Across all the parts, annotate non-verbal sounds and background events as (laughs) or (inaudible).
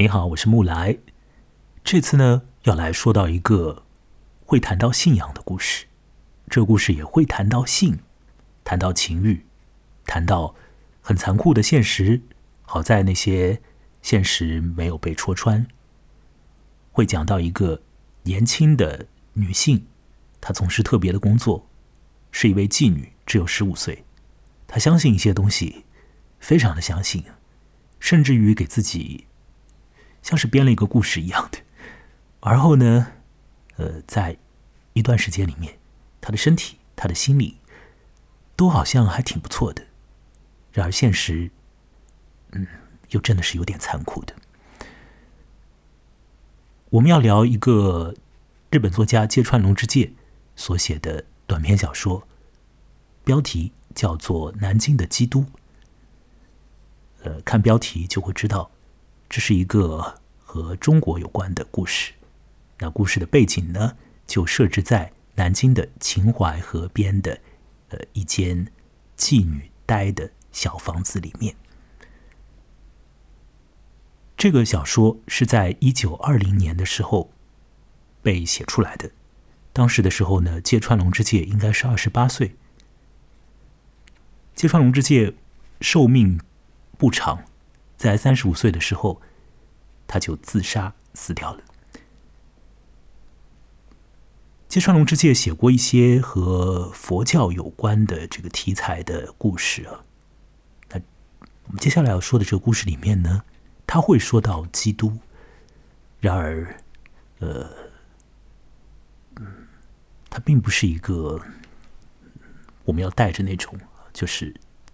您好，我是木来。这次呢，要来说到一个会谈到信仰的故事。这故事也会谈到性，谈到情欲，谈到很残酷的现实。好在那些现实没有被戳穿。会讲到一个年轻的女性，她从事特别的工作，是一位妓女，只有十五岁。她相信一些东西，非常的相信，甚至于给自己。像是编了一个故事一样的，而后呢，呃，在一段时间里面，他的身体、他的心理都好像还挺不错的。然而现实，嗯，又真的是有点残酷的。我们要聊一个日本作家芥川龙之介所写的短篇小说，标题叫做《南京的基督》。呃，看标题就会知道。这是一个和中国有关的故事。那故事的背景呢，就设置在南京的秦淮河边的呃一间妓女待的小房子里面。这个小说是在一九二零年的时候被写出来的。当时的时候呢，芥川龙之介应该是二十八岁。芥川龙之介寿命不长。在三十五岁的时候，他就自杀死掉了。芥川龙之介写过一些和佛教有关的这个题材的故事啊。那我们接下来要说的这个故事里面呢，他会说到基督。然而，呃，嗯，他并不是一个我们要带着那种就是。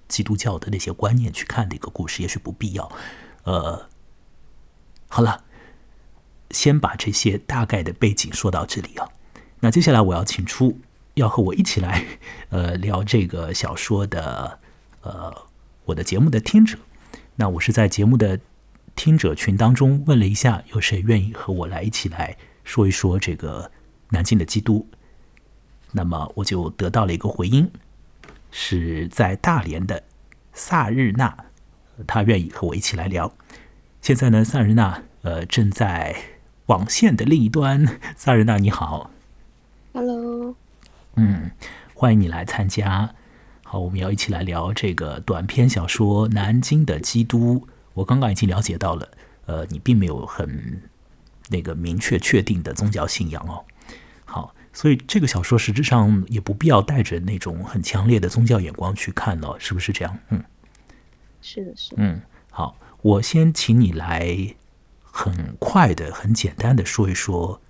基督教的那些观念去看的一个故事，也许不必要。呃，好了，先把这些大概的背景说到这里啊。那接下来我要请出要和我一起来 (laughs) 呃聊这个小说的呃我的节目的听者。那我是在节目的听者群当中问了一下，有谁愿意和我来一起来说一说这个南京的基督？那么我就得到了一个回音。是在大连的萨日娜，她愿意和我一起来聊。现在呢，萨日娜呃正在网线的另一端。(laughs) 萨日娜你好，Hello，嗯，欢迎你来参加。好，我们要一起来聊这个短篇小说《南京的基督》。我刚刚已经了解到了，呃，你并没有很那个明确确定的宗教信仰哦。好。所以这个小说实质上也不必要带着那种很强烈的宗教眼光去看了，是不是这样？嗯，是的，是的。嗯，好，我先请你来很快的、很简单的说一说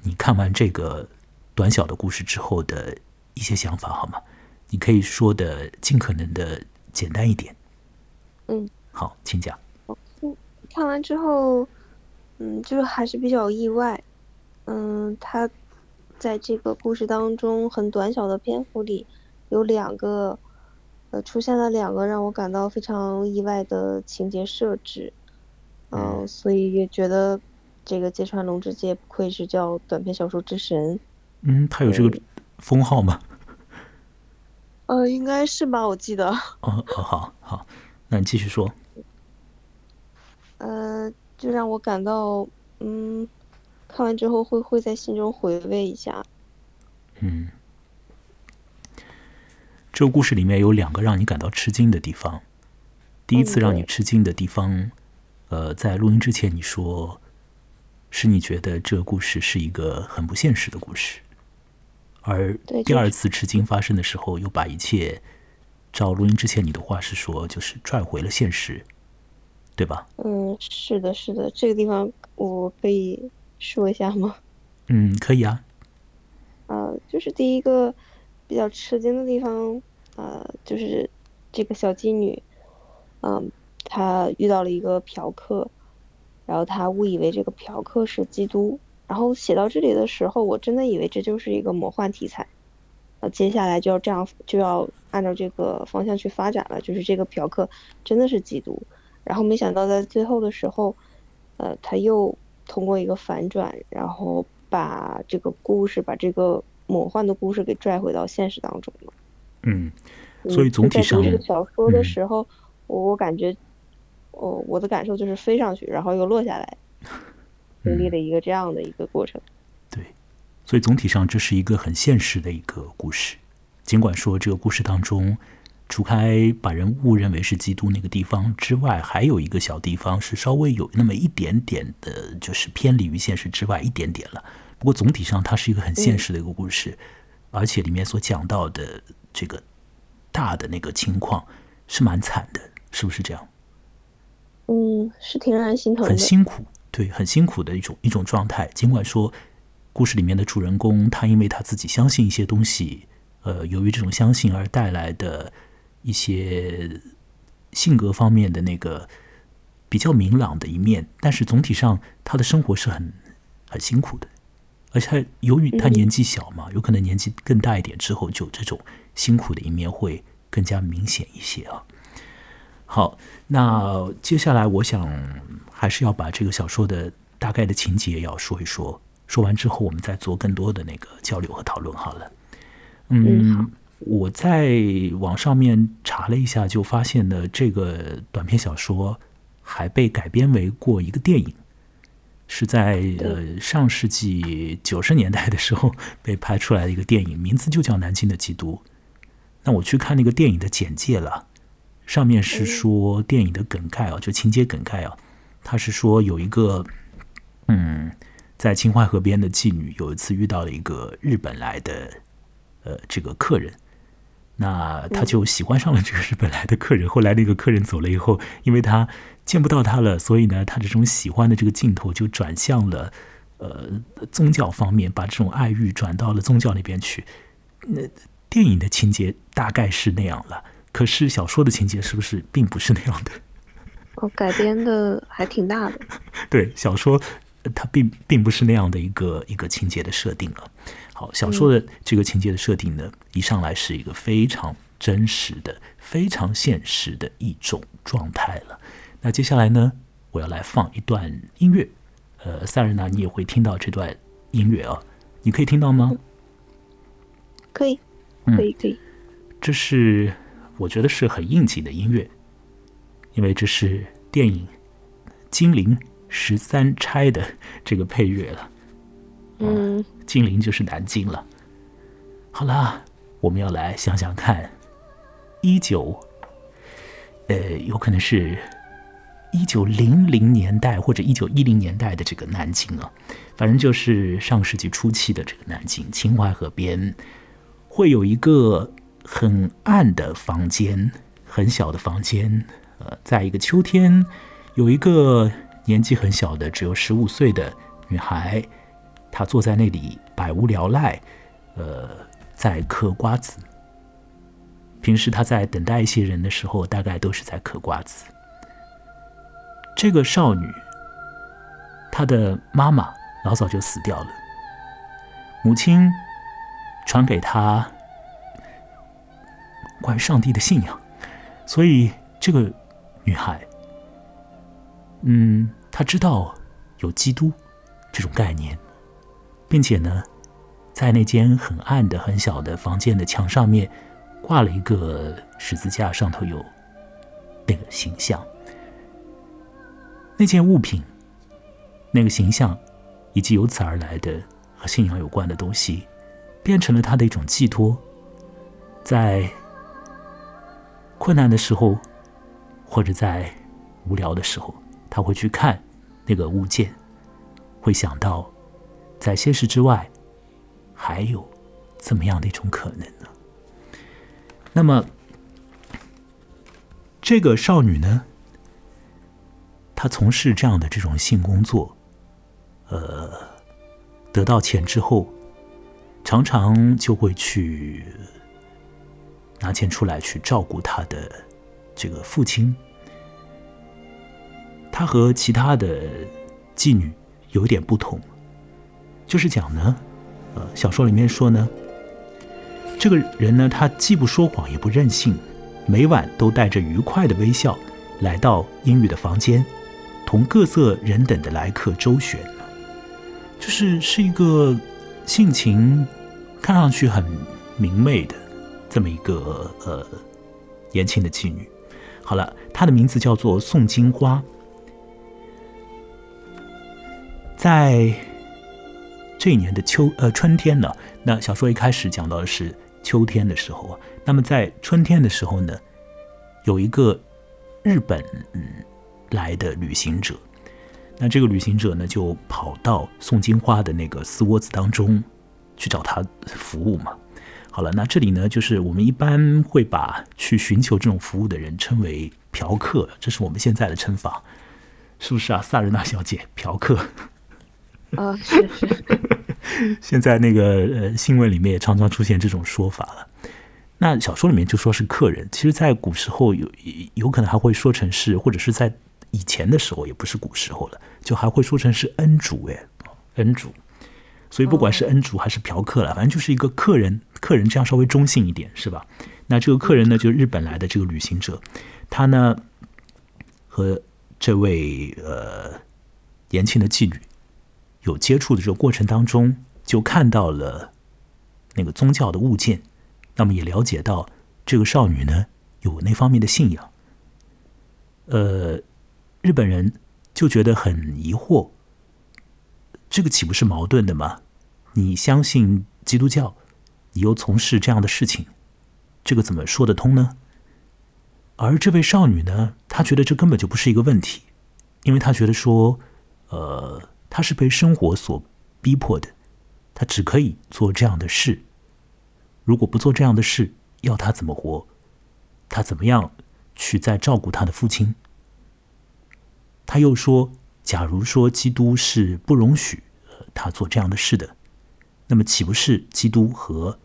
你看完这个短小的故事之后的一些想法，好吗？你可以说的尽可能的简单一点。嗯，好，请讲。嗯，看完之后，嗯，就是还是比较意外。嗯，他。在这个故事当中，很短小的篇幅里，有两个，呃，出现了两个让我感到非常意外的情节设置，嗯，所以也觉得这个芥川龙之介不愧是叫短篇小说之神。嗯，他有这个封号吗？呃，应该是吧，我记得。哦，好好，那你继续说。呃，就让我感到，嗯。看完之后会会在心中回味一下。嗯，这个故事里面有两个让你感到吃惊的地方。第一次让你吃惊的地方，呃，在录音之前你说，是你觉得这个故事是一个很不现实的故事，而第二次吃惊发生的时候，又把一切照录音之前你的话是说，就是拽回了现实，对吧？嗯，是的，是的，这个地方我可以。说一下吗？嗯，可以啊。呃，就是第一个比较吃惊的地方，呃，就是这个小妓女，嗯，她遇到了一个嫖客，然后她误以为这个嫖客是基督，然后写到这里的时候，我真的以为这就是一个魔幻题材，呃，接下来就要这样就要按照这个方向去发展了，就是这个嫖客真的是基督，然后没想到在最后的时候，呃，他又。通过一个反转，然后把这个故事，把这个魔幻的故事给拽回到现实当中了。嗯，所以总体上，这个小说的时候，我我感觉哦，我的感受就是飞上去，然后又落下来，经历了一个这样的一个过程。对，所以总体上这是一个很现实的一个故事。尽管说这个故事当中，除开把人误认为是基督那个地方之外，还有一个小地方是稍微有那么一点点的，就是偏离于现实之外一点点了。不过总体上，它是一个很现实的一个故事，而且里面所讲到的这个大的那个情况是蛮惨的，是不是这样？嗯，是挺让人心疼的，很辛苦，对，很辛苦的一种一种状态。尽管说故事里面的主人公他因为他自己相信一些东西，呃，由于这种相信而带来的一些性格方面的那个比较明朗的一面，但是总体上他的生活是很很辛苦的。而且他由于他年纪小嘛，有可能年纪更大一点之后，就这种辛苦的一面会更加明显一些啊。好，那接下来我想还是要把这个小说的大概的情节要说一说，说完之后我们再做更多的那个交流和讨论好了。嗯，我在网上面查了一下，就发现呢，这个短篇小说还被改编为过一个电影。是在呃上世纪九十年代的时候 (laughs) 被拍出来的一个电影，名字就叫《南京的基督》。那我去看那个电影的简介了，上面是说电影的梗概啊，就情节梗概啊，他是说有一个嗯，在秦淮河边的妓女有一次遇到了一个日本来的呃这个客人。那他就喜欢上了这个日本来的客人。(laughs) 后来那个客人走了以后，因为他见不到他了，所以呢，他这种喜欢的这个镜头就转向了呃宗教方面，把这种爱欲转到了宗教那边去。那电影的情节大概是那样了，可是小说的情节是不是并不是那样的？(laughs) 哦，改编的还挺大的。(laughs) 对，小说它并并不是那样的一个一个情节的设定了。好，小说的这个情节的设定呢，一上来是一个非常真实的、非常现实的一种状态了。那接下来呢，我要来放一段音乐。呃，塞尔娜，你也会听到这段音乐啊？你可以听到吗？可以，可以，可以。这是我觉得是很应景的音乐，因为这是电影《金陵十三钗》的这个配乐了。嗯，金陵就是南京了。好啦，我们要来想想看，一九，呃，有可能是一九零零年代或者一九一零年代的这个南京啊，反正就是上世纪初期的这个南京，秦淮河边会有一个很暗的房间，很小的房间。呃，在一个秋天，有一个年纪很小的，只有十五岁的女孩。他坐在那里百无聊赖，呃，在嗑瓜子。平时他在等待一些人的时候，大概都是在嗑瓜子。这个少女，她的妈妈老早就死掉了，母亲传给她关于上帝的信仰，所以这个女孩，嗯，她知道有基督这种概念。并且呢，在那间很暗的、很小的房间的墙上面，挂了一个十字架，上头有那个形象。那件物品、那个形象，以及由此而来的和信仰有关的东西，变成了他的一种寄托。在困难的时候，或者在无聊的时候，他会去看那个物件，会想到。在现实之外，还有怎么样的一种可能呢？那么，这个少女呢？她从事这样的这种性工作，呃，得到钱之后，常常就会去拿钱出来去照顾她的这个父亲。她和其他的妓女有点不同。就是讲呢，呃，小说里面说呢，这个人呢，他既不说谎也不任性，每晚都带着愉快的微笑来到英语的房间，同各色人等的来客周旋，就是是一个性情看上去很明媚的这么一个呃年轻的妓女。好了，她的名字叫做宋金花，在这一年的秋呃春天呢，那小说一开始讲到的是秋天的时候啊，那么在春天的时候呢，有一个日本来的旅行者，那这个旅行者呢就跑到宋金花的那个丝窝子当中去找他服务嘛。好了，那这里呢，就是我们一般会把去寻求这种服务的人称为嫖客，这是我们现在的称法，是不是啊，萨仁娜小姐？嫖客啊，是是。(laughs) 现在那个呃新闻里面也常常出现这种说法了。那小说里面就说是客人，其实，在古时候有有可能还会说成是，或者是在以前的时候，也不是古时候了，就还会说成是恩主，哎，恩主。所以不管是恩主还是嫖客了，反正就是一个客人。客人这样稍微中性一点是吧？那这个客人呢，就是日本来的这个旅行者，他呢和这位呃年轻的妓女有接触的这个过程当中，就看到了那个宗教的物件，那么也了解到这个少女呢有那方面的信仰。呃，日本人就觉得很疑惑，这个岂不是矛盾的吗？你相信基督教？你又从事这样的事情，这个怎么说得通呢？而这位少女呢，她觉得这根本就不是一个问题，因为她觉得说，呃，她是被生活所逼迫的，她只可以做这样的事。如果不做这样的事，要她怎么活？她怎么样去再照顾她的父亲？他又说，假如说基督是不容许他做这样的事的，那么岂不是基督和？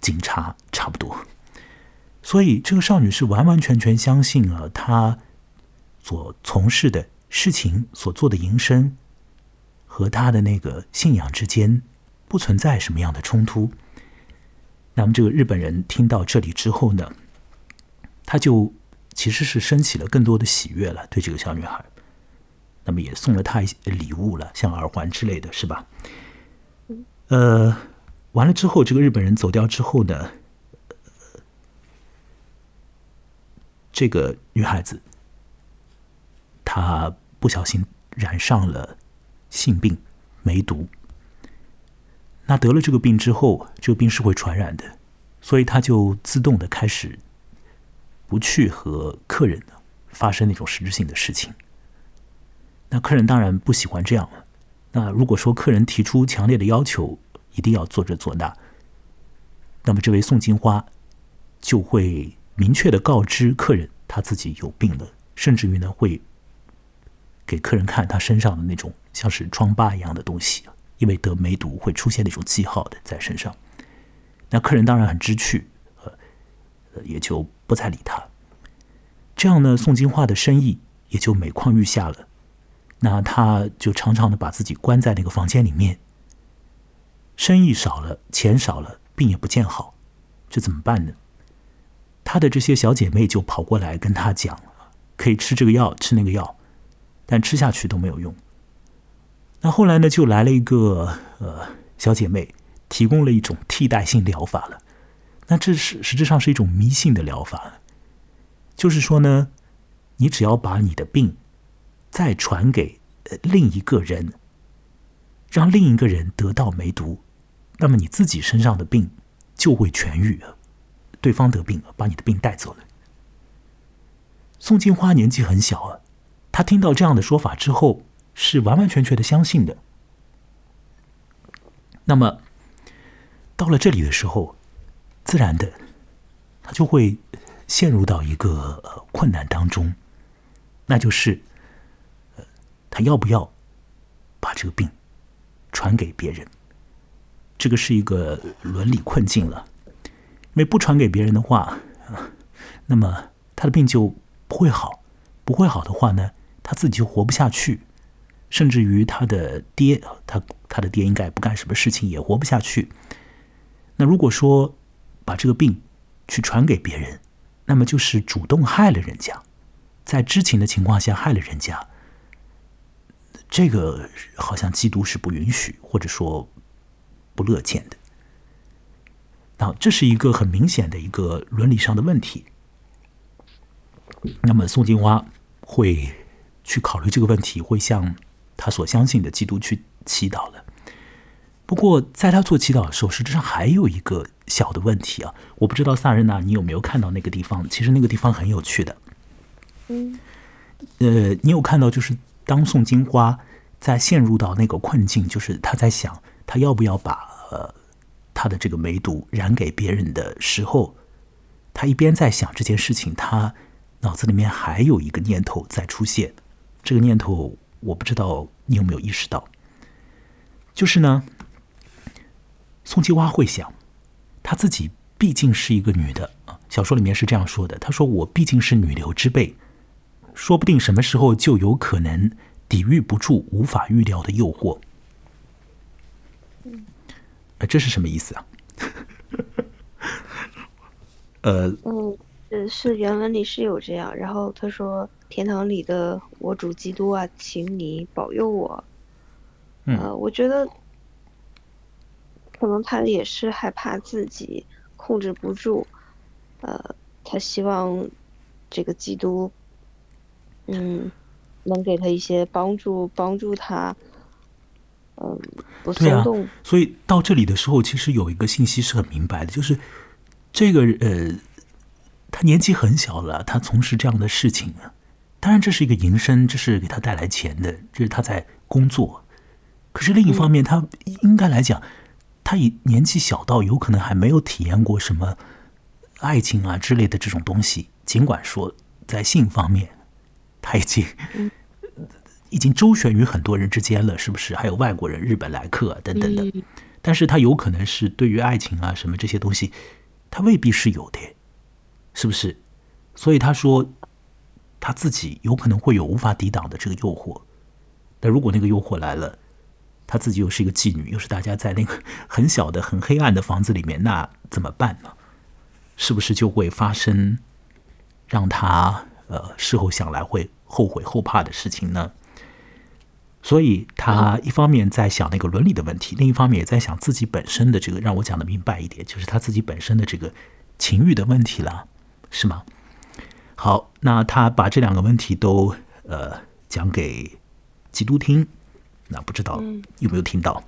警察差不多，所以这个少女是完完全全相信了她所从事的事情所做的营生和他的那个信仰之间不存在什么样的冲突。那么这个日本人听到这里之后呢，他就其实是升起了更多的喜悦了，对这个小女孩，那么也送了她一些礼物了，像耳环之类的是吧？呃。完了之后，这个日本人走掉之后呢，这个女孩子她不小心染上了性病梅毒。那得了这个病之后，这个病是会传染的，所以他就自动的开始不去和客人发生那种实质性的事情。那客人当然不喜欢这样了。那如果说客人提出强烈的要求，一定要做这做那，那么这位宋金花就会明确的告知客人，他自己有病了，甚至于呢会给客人看他身上的那种像是疮疤一样的东西，因为得梅毒会出现那种记号的在身上。那客人当然很知趣，呃，也就不再理他。这样呢，宋金花的生意也就每况愈下了。那他就常常的把自己关在那个房间里面。生意少了，钱少了，病也不见好，这怎么办呢？他的这些小姐妹就跑过来跟他讲，可以吃这个药，吃那个药，但吃下去都没有用。那后来呢，就来了一个呃小姐妹，提供了一种替代性疗法了。那这是实质上是一种迷信的疗法，就是说呢，你只要把你的病再传给呃另一个人，让另一个人得到梅毒。那么你自己身上的病就会痊愈了，对方得病了，把你的病带走了。宋金花年纪很小啊，她听到这样的说法之后，是完完全全的相信的。那么到了这里的时候，自然的，他就会陷入到一个困难当中，那就是，他要不要把这个病传给别人？这个是一个伦理困境了，因为不传给别人的话，那么他的病就不会好，不会好的话呢，他自己就活不下去，甚至于他的爹，他他的爹应该不干什么事情也活不下去。那如果说把这个病去传给别人，那么就是主动害了人家，在知情的情况下害了人家，这个好像基督是不允许，或者说。不乐见的，那这是一个很明显的一个伦理上的问题。那么宋金花会去考虑这个问题，会向他所相信的基督去祈祷了。不过，在他做祈祷的时候，实质上还有一个小的问题啊，我不知道萨仁娜你有没有看到那个地方？其实那个地方很有趣的。嗯，呃，你有看到就是当宋金花在陷入到那个困境，就是他在想他要不要把呃他的这个梅毒染给别人的时候，他一边在想这件事情，他脑子里面还有一个念头在出现。这个念头我不知道你有没有意识到，就是呢，宋金花会想，她自己毕竟是一个女的啊，小说里面是这样说的，她说我毕竟是女流之辈。说不定什么时候就有可能抵御不住无法预料的诱惑。嗯，这是什么意思啊？(laughs) 呃，嗯，是原文里是有这样。然后他说：“天堂里的我主基督啊，请你保佑我。”呃，我觉得可能他也是害怕自己控制不住，呃，他希望这个基督。嗯，能给他一些帮助，帮助他，嗯，不松动。所以到这里的时候，其实有一个信息是很明白的，就是这个呃，他年纪很小了，他从事这样的事情啊，当然这是一个营生，这是给他带来钱的，这是他在工作。可是另一方面，他应该来讲，他以年纪小到有可能还没有体验过什么爱情啊之类的这种东西，尽管说在性方面。他已经 (laughs) 已经周旋于很多人之间了，是不是？还有外国人、日本来客等等的。但是他有可能是对于爱情啊什么这些东西，他未必是有的，是不是？所以他说他自己有可能会有无法抵挡的这个诱惑。但如果那个诱惑来了，他自己又是一个妓女，又是大家在那个很小的、很黑暗的房子里面，那怎么办呢？是不是就会发生让他？呃，事后想来会后悔后怕的事情呢，所以他一方面在想那个伦理的问题，另一方面也在想自己本身的这个，让我讲的明白一点，就是他自己本身的这个情欲的问题了，是吗？好，那他把这两个问题都呃讲给基督听，那不知道有没有听到？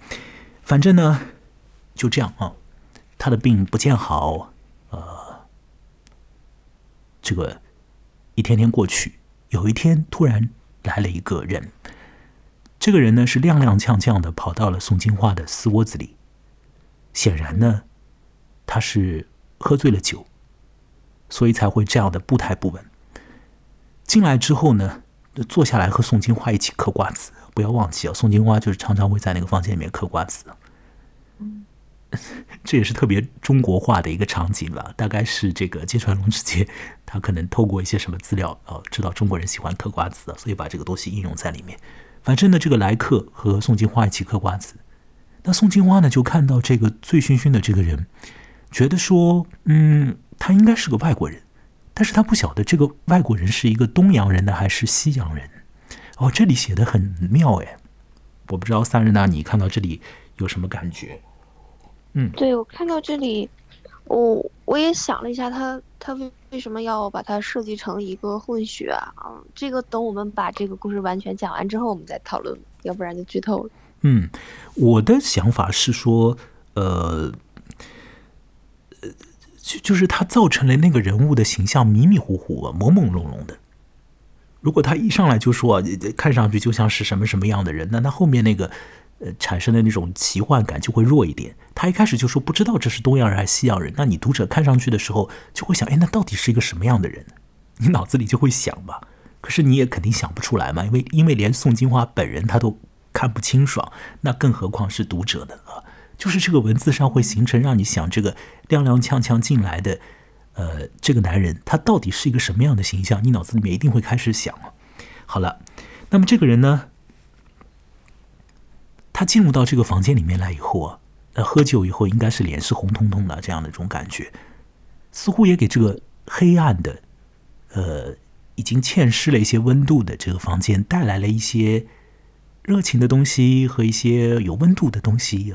反正呢，就这样啊，他的病不见好，呃，这个。一天天过去，有一天突然来了一个人。这个人呢是踉踉跄跄的跑到了宋金花的私窝子里。显然呢，他是喝醉了酒，所以才会这样的步态不稳。进来之后呢，坐下来和宋金花一起嗑瓜子。不要忘记啊，宋金花就是常常会在那个房间里面嗑瓜子。(laughs) 这也是特别中国化的一个场景了，大概是这个芥川龙之介，他可能透过一些什么资料，哦，知道中国人喜欢嗑瓜子，所以把这个东西应用在里面。反正呢，这个来客和宋金花一起嗑瓜子，那宋金花呢就看到这个醉醺醺的这个人，觉得说，嗯，他应该是个外国人，但是他不晓得这个外国人是一个东洋人呢还是西洋人。哦，这里写的很妙哎，我不知道萨日娜，你看到这里有什么感觉？嗯，对我看到这里，我我也想了一下，他他为为什么要把它设计成一个混血啊？嗯，这个等我们把这个故事完全讲完之后，我们再讨论，要不然就剧透了。嗯，我的想法是说，呃，呃，就就是他造成了那个人物的形象迷迷糊糊、朦朦胧胧的。如果他一上来就说看上去就像是什么什么样的人，那他后面那个。呃，产生的那种奇幻感就会弱一点。他一开始就说不知道这是东洋人还是西洋人，那你读者看上去的时候就会想，哎，那到底是一个什么样的人？你脑子里就会想吧。可是你也肯定想不出来嘛，因为因为连宋金花本人他都看不清爽，那更何况是读者的啊？就是这个文字上会形成让你想这个踉踉跄跄进来的，呃，这个男人他到底是一个什么样的形象？你脑子里面一定会开始想好了，那么这个人呢？他进入到这个房间里面来以后啊，呃，喝酒以后应该是脸是红彤彤的这样的一种感觉，似乎也给这个黑暗的，呃，已经欠失了一些温度的这个房间带来了一些热情的东西和一些有温度的东西。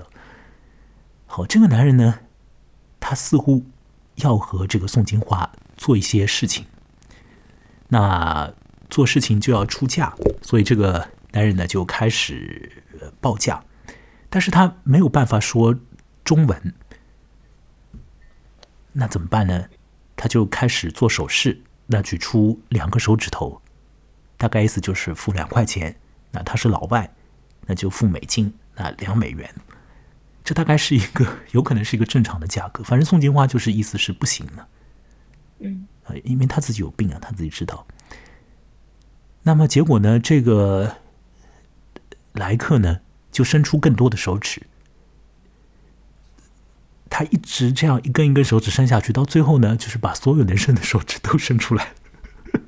好，这个男人呢，他似乎要和这个宋金花做一些事情。那做事情就要出价，所以这个男人呢就开始报价，但是他没有办法说中文，那怎么办呢？他就开始做手势，那举出两个手指头，大概意思就是付两块钱。那他是老外，那就付美金，那两美元。这大概是一个有可能是一个正常的价格。反正宋金花就是意思是不行了，嗯，因为他自己有病啊，他自己知道。那么结果呢？这个来客呢，就伸出更多的手指。他一直这样一根一根手指伸下去，到最后呢，就是把所有能伸的手指都伸出来，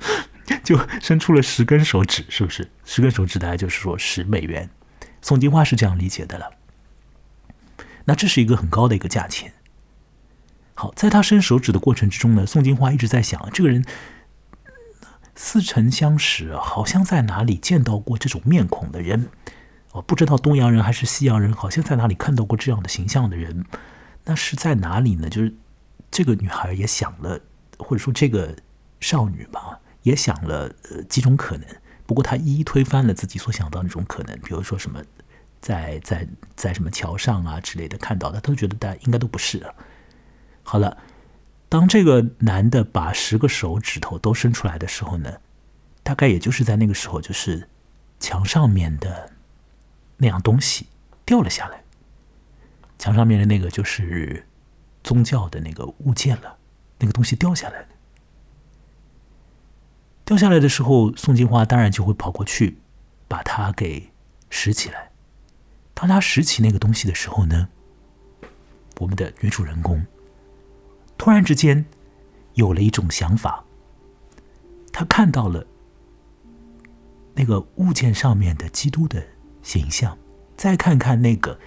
(laughs) 就伸出了十根手指，是不是？十根手指大概就是说十美元。宋金花是这样理解的了。那这是一个很高的一个价钱。好，在他伸手指的过程之中呢，宋金花一直在想，这个人似曾相识，好像在哪里见到过这种面孔的人。我不知道东洋人还是西洋人，好像在哪里看到过这样的形象的人。那是在哪里呢？就是这个女孩也想了，或者说这个少女吧，也想了呃几种可能。不过她一一推翻了自己所想到那种可能，比如说什么在在在什么桥上啊之类的看到的，都觉得大家应该都不是。好了，当这个男的把十个手指头都伸出来的时候呢，大概也就是在那个时候，就是墙上面的那样东西掉了下来。墙上面的那个就是宗教的那个物件了，那个东西掉下来了。掉下来的时候，宋金花当然就会跑过去，把它给拾起来。当他拾起那个东西的时候呢，我们的女主人公突然之间有了一种想法，她看到了那个物件上面的基督的形象，再看看那个。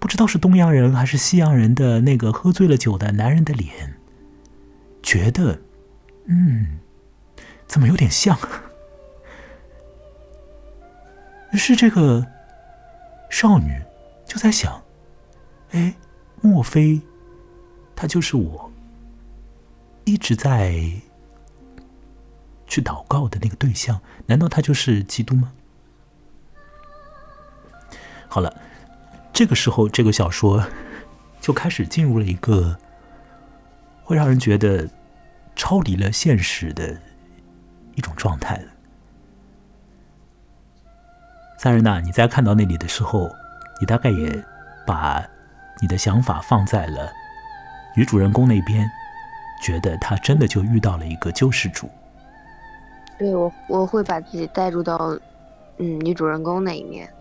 不知道是东洋人还是西洋人的那个喝醉了酒的男人的脸，觉得，嗯，怎么有点像？(laughs) 是这个少女就在想：哎，莫非他就是我一直在去祷告的那个对象？难道他就是基督吗？好了。这个时候，这个小说就开始进入了一个会让人觉得超离了现实的一种状态了。萨日娜，你在看到那里的时候，你大概也把你的想法放在了女主人公那边，觉得她真的就遇到了一个救世主。对我，我会把自己带入到嗯女主人公那一面。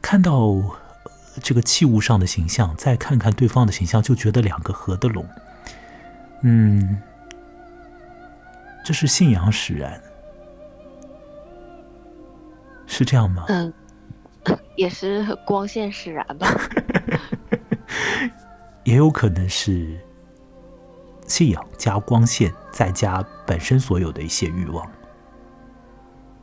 看到这个器物上的形象，再看看对方的形象，就觉得两个合得拢。嗯，这是信仰使然，是这样吗？嗯，也是光线使然吧。(laughs) 也有可能是信仰加光线，再加本身所有的一些欲望。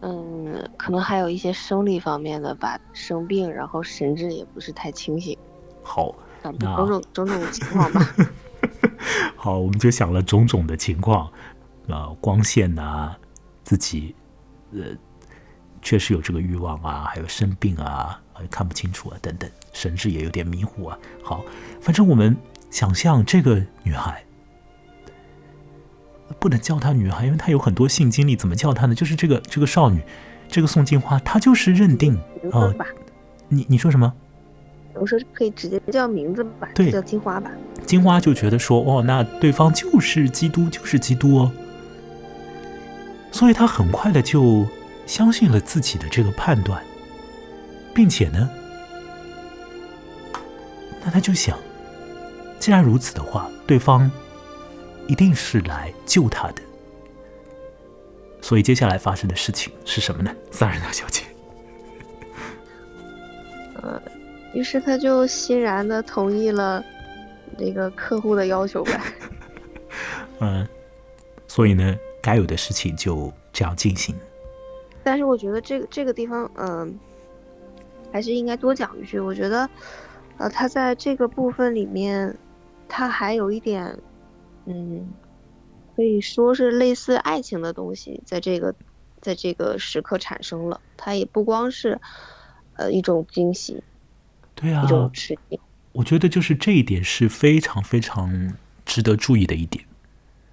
嗯，可能还有一些生理方面的吧，生病，然后神志也不是太清醒。好，种种种种情况吧。(laughs) 好，我们就想了种种的情况，啊，光线呐，自己呃确实有这个欲望啊，还有生病啊，看不清楚啊，等等，神志也有点迷糊啊。好，反正我们想象这个女孩。不能叫她女孩，因为她有很多性经历。怎么叫她呢？就是这个这个少女，这个宋金花，她就是认定啊。你你说什么？我说可以直接叫名字吧，对，叫金花吧。金花就觉得说，哦，那对方就是基督，就是基督哦。所以她很快的就相信了自己的这个判断，并且呢，那他就想，既然如此的话，对方。一定是来救他的，所以接下来发生的事情是什么呢？萨尔娜小姐，呃，于是他就欣然的同意了那个客户的要求呗。(laughs) 嗯，所以呢，该有的事情就这样进行。但是我觉得这个这个地方，嗯，还是应该多讲一句。我觉得，呃，他在这个部分里面，他还有一点。嗯，可以说是类似爱情的东西，在这个在这个时刻产生了。它也不光是呃一种惊喜，对啊，一种吃惊。我觉得就是这一点是非常非常值得注意的一点。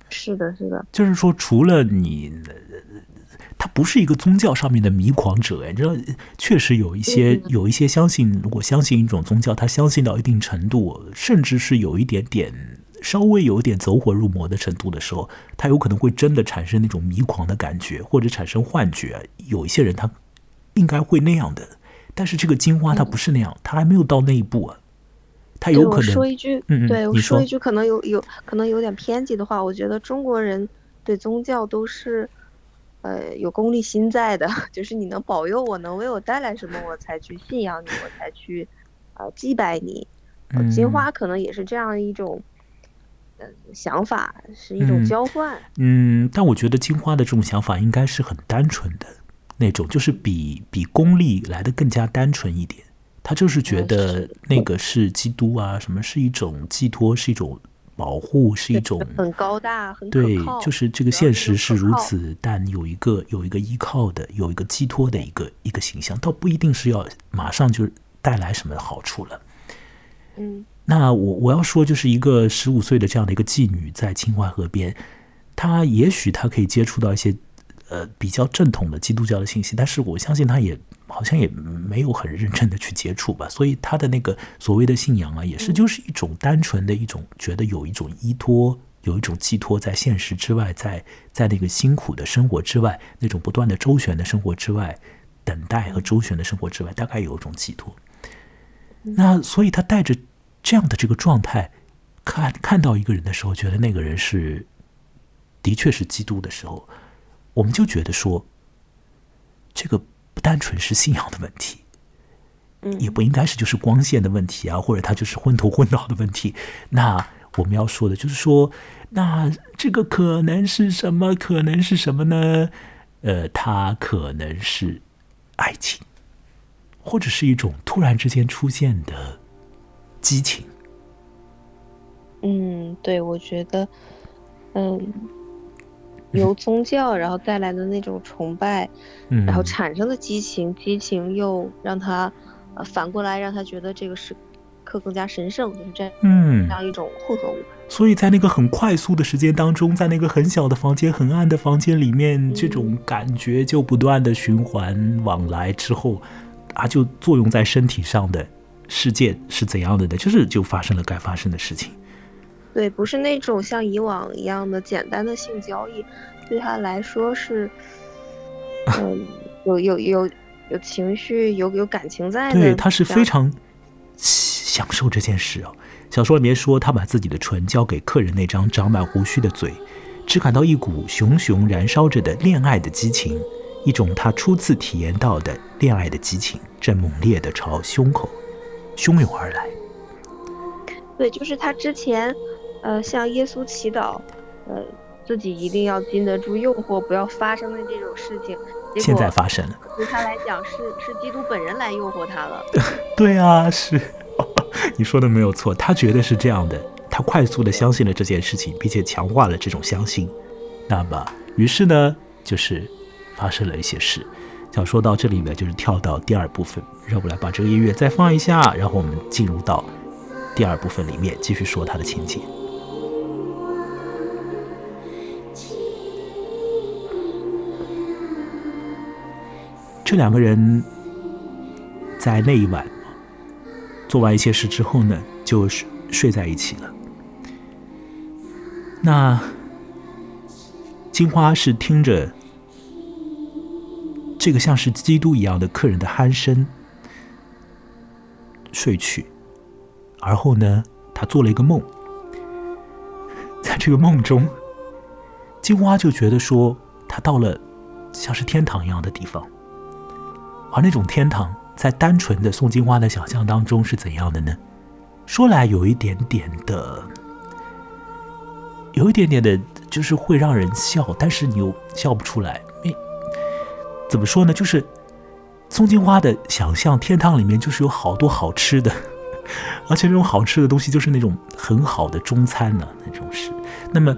是的，是的，就是说，除了你，他不是一个宗教上面的迷狂者，你知道，确实有一些有一些相信，如果相信一种宗教，他相信到一定程度，甚至是有一点点稍微有一点走火入魔的程度的时候，他有可能会真的产生那种迷狂的感觉，或者产生幻觉。有一些人他应该会那样的，但是这个金花他不是那样，他还没有到那一步啊。他有可能说一句，嗯嗯，对我你说一句可能有有可能有点偏激的话，我觉得中国人对宗教都是，呃，有功利心在的，(laughs) 就是你能保佑我，能为我带来什么，我才去信仰你，我才去，呃，祭拜你。金花可能也是这样一种，呃，想法，是一种嗯交换。嗯，但我觉得金花的这种想法应该是很单纯的那种，就是比比功利来的更加单纯一点。他就是觉嗯得那个是基督啊，什么是一种寄托，是一种保护，是一种 (laughs) 很高大，很可对，就是这个现实是。如此，但有一个有一个依靠的，有一个寄托的一个一个形象，倒不一定是要马上就带来什么好处了。嗯那我我要说，就是一个十五岁的这样的一个妓女在秦淮河边，她也许她可以接触到一些呃比较正统的基督教的信息，但是我相信她也好像也没有很认真的去接触吧，所以他的那个所谓的信仰啊，也是就是一种单纯的一种觉得有一种依托，有一种寄托在现实之外，在在那个辛苦的生活之外，那种不断的周旋的生活之外，等待和周旋的生活之外，大概有一种寄托。那所以他带着这样的这个状态，看看到一个人的时候，觉得那个人是的确是基督的时候，我们就觉得说，这个不单纯是信仰的问题，嗯，也不应该是就是光线的问题啊，或者他就是昏头昏脑的问题。那我们要说的就是说，那这个可能是什么？可能是什么呢？呃，它可能是爱情，或者是一种突然之间出现的激情。嗯，对，我觉得，嗯，由宗教然后带来的那种崇拜，嗯，然后产生的激情，激情又让他，呃，反过来让他觉得这个时刻更加神圣，就是这样嗯这，样一种混合物。所以在那个很快速的时间当中，在那个很小的房间、很暗的房间里面，这种感觉就不断的循环往来之后，啊，就作用在身体上的事件是怎样的呢？就是就发生了该发生的事情。对，不是那种像以往一样的简单的性交易，对他来说是，(laughs) 嗯，有有有有情绪，有有感情在的。对，他是非常享受这件事哦。小说里面说，他把自己的唇交给客人那张长满胡须的嘴，只感到一股熊熊燃烧着的恋爱的激情，一种他初次体验到的恋爱的激情，正猛烈地朝胸口汹涌而来。对，就是他之前，呃，向耶稣祈祷，呃，自己一定要经得住诱惑，不要发生的这种事情。结现在发生了，对他来讲是是基督本人来诱惑他了。(laughs) 对啊，是 (laughs) 你说的没有错，他觉得是这样的，他快速的相信了这件事情，并且强化了这种相信。那么，于是呢，就是发生了一些事。想说到这里呢，就是跳到第二部分，让我来把这个音乐再放一下，然后我们进入到第二部分里面，继续说他的情节。这两个人在那一晚做完一些事之后呢，就睡睡在一起了。那金花是听着这个像是基督一样的客人的鼾声睡去，而后呢，她做了一个梦，在这个梦中，金花就觉得说，她到了像是天堂一样的地方。而那种天堂，在单纯的宋金花的想象当中是怎样的呢？说来有一点点的，有一点点的，就是会让人笑，但是你又笑不出来。因为怎么说呢？就是宋金花的想象，天堂里面就是有好多好吃的，(laughs) 而且这种好吃的东西就是那种很好的中餐呢、那种是。那么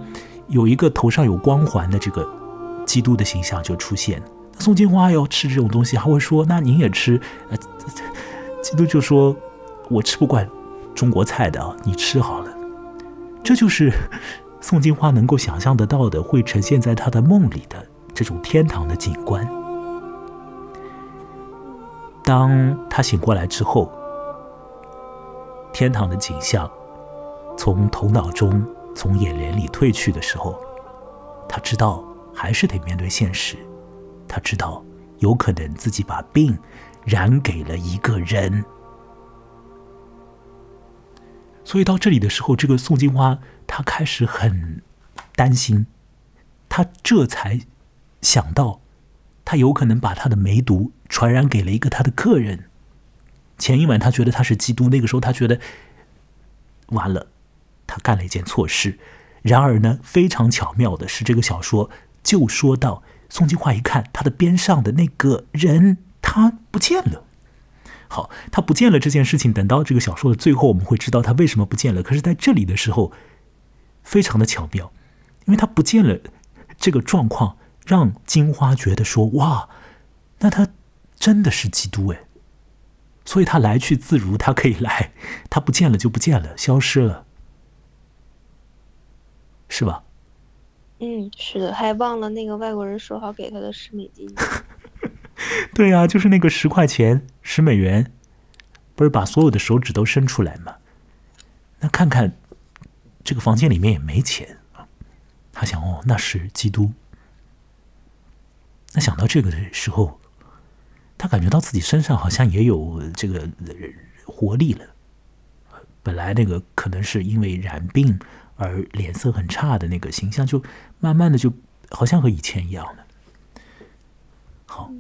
有一个头上有光环的这个基督的形象就出现。宋金花要吃这种东西，还会说：“那您也吃？”呃，(laughs) 基督就说：“我吃不惯中国菜的啊，你吃好了。”这就是宋金花能够想象得到的，会呈现在他的梦里的这种天堂的景观。当他醒过来之后，天堂的景象从头脑中、从眼帘里褪去的时候，他知道还是得面对现实。他知道，有可能自己把病染给了一个人，所以到这里的时候，这个宋金花她开始很担心，她这才想到，她有可能把她的梅毒传染给了一个她的客人。前一晚她觉得他是基督，那个时候她觉得完了，她干了一件错事。然而呢，非常巧妙的是，这个小说就说到。宋金花一看，他的边上的那个人，他不见了。好，他不见了这件事情，等到这个小说的最后，我们会知道他为什么不见了。可是，在这里的时候，非常的巧妙，因为他不见了，这个状况让金花觉得说：“哇，那他真的是基督哎！”所以，他来去自如，他可以来，他不见了就不见了，消失了，是吧？嗯，是的，还忘了那个外国人说好给他的十美金。(laughs) 对呀，就是那个十块钱，十美元，不是把所有的手指都伸出来吗？那看看这个房间里面也没钱啊。他想，哦，那是基督。那想到这个的时候，他感觉到自己身上好像也有这个活力了。本来那个可能是因为染病。而脸色很差的那个形象，就慢慢的就好像和以前一样了。好，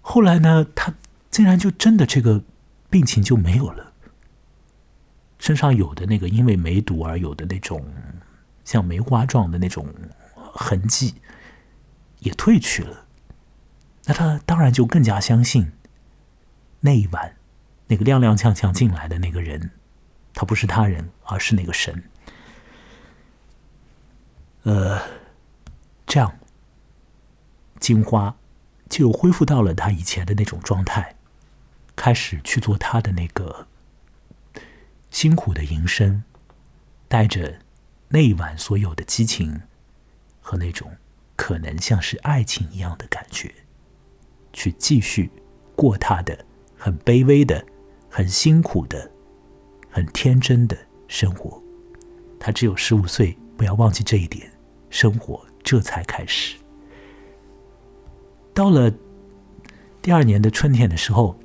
后来呢，他竟然就真的这个病情就没有了，身上有的那个因为梅毒而有的那种像梅花状的那种痕迹也褪去了。那他当然就更加相信那一晚那个踉踉跄跄进来的那个人，他不是他人，而是那个神。呃，这样，金花就恢复到了她以前的那种状态，开始去做她的那个辛苦的营生，带着那一晚所有的激情和那种可能像是爱情一样的感觉，去继续过她的很卑微的、很辛苦的、很天真的生活。她只有十五岁。不要忘记这一点，生活这才开始。到了第二年的春天的时候，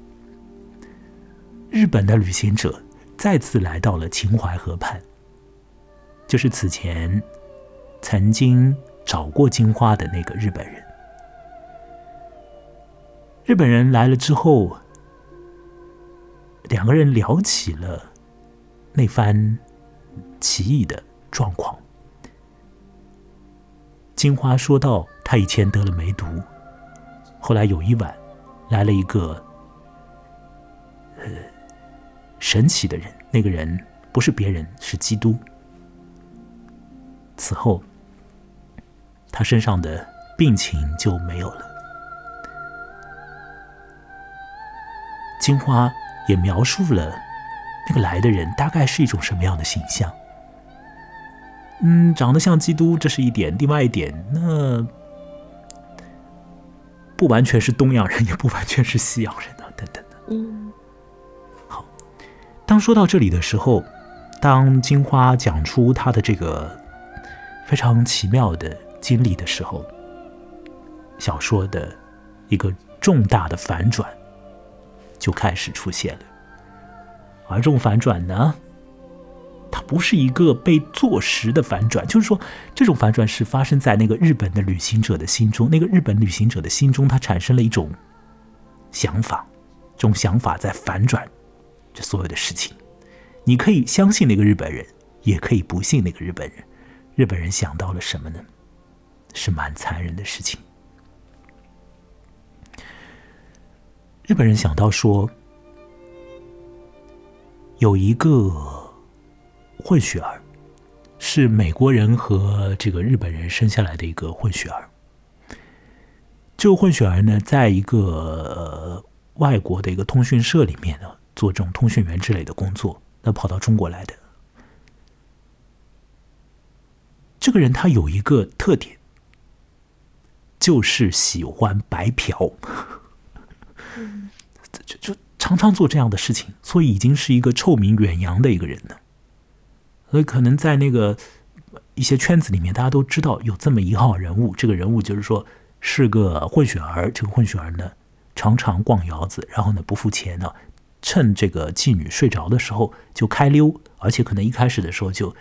日本的旅行者再次来到了秦淮河畔，就是此前曾经找过金花的那个日本人。日本人来了之后，两个人聊起了那番奇异的状况。金花说道：“她以前得了梅毒，后来有一晚，来了一个呃神奇的人。那个人不是别人，是基督。此后，他身上的病情就没有了。金花也描述了那个来的人大概是一种什么样的形象。”嗯，长得像基督，这是一点。另外一点，那不完全是东洋人，也不完全是西洋人啊，等等的。嗯，好。当说到这里的时候，当金花讲出她的这个非常奇妙的经历的时候，小说的一个重大的反转就开始出现了。而这种反转呢？它不是一个被坐实的反转，就是说，这种反转是发生在那个日本的旅行者的心中。那个日本旅行者的心中，他产生了一种想法，这种想法在反转这所有的事情。你可以相信那个日本人，也可以不信那个日本人。日本人想到了什么呢？是蛮残忍的事情。日本人想到说，有一个。混血儿是美国人和这个日本人生下来的一个混血儿。这个混血儿呢，在一个呃外国的一个通讯社里面呢，做这种通讯员之类的工作，那跑到中国来的。这个人他有一个特点，就是喜欢白嫖，(laughs) 就就常常做这样的事情，所以已经是一个臭名远扬的一个人了。所以可能在那个一些圈子里面，大家都知道有这么一号人物。这个人物就是说是个混血儿，这个混血儿呢常常逛窑子，然后呢不付钱呢，趁这个妓女睡着的时候就开溜，而且可能一开始的时候就。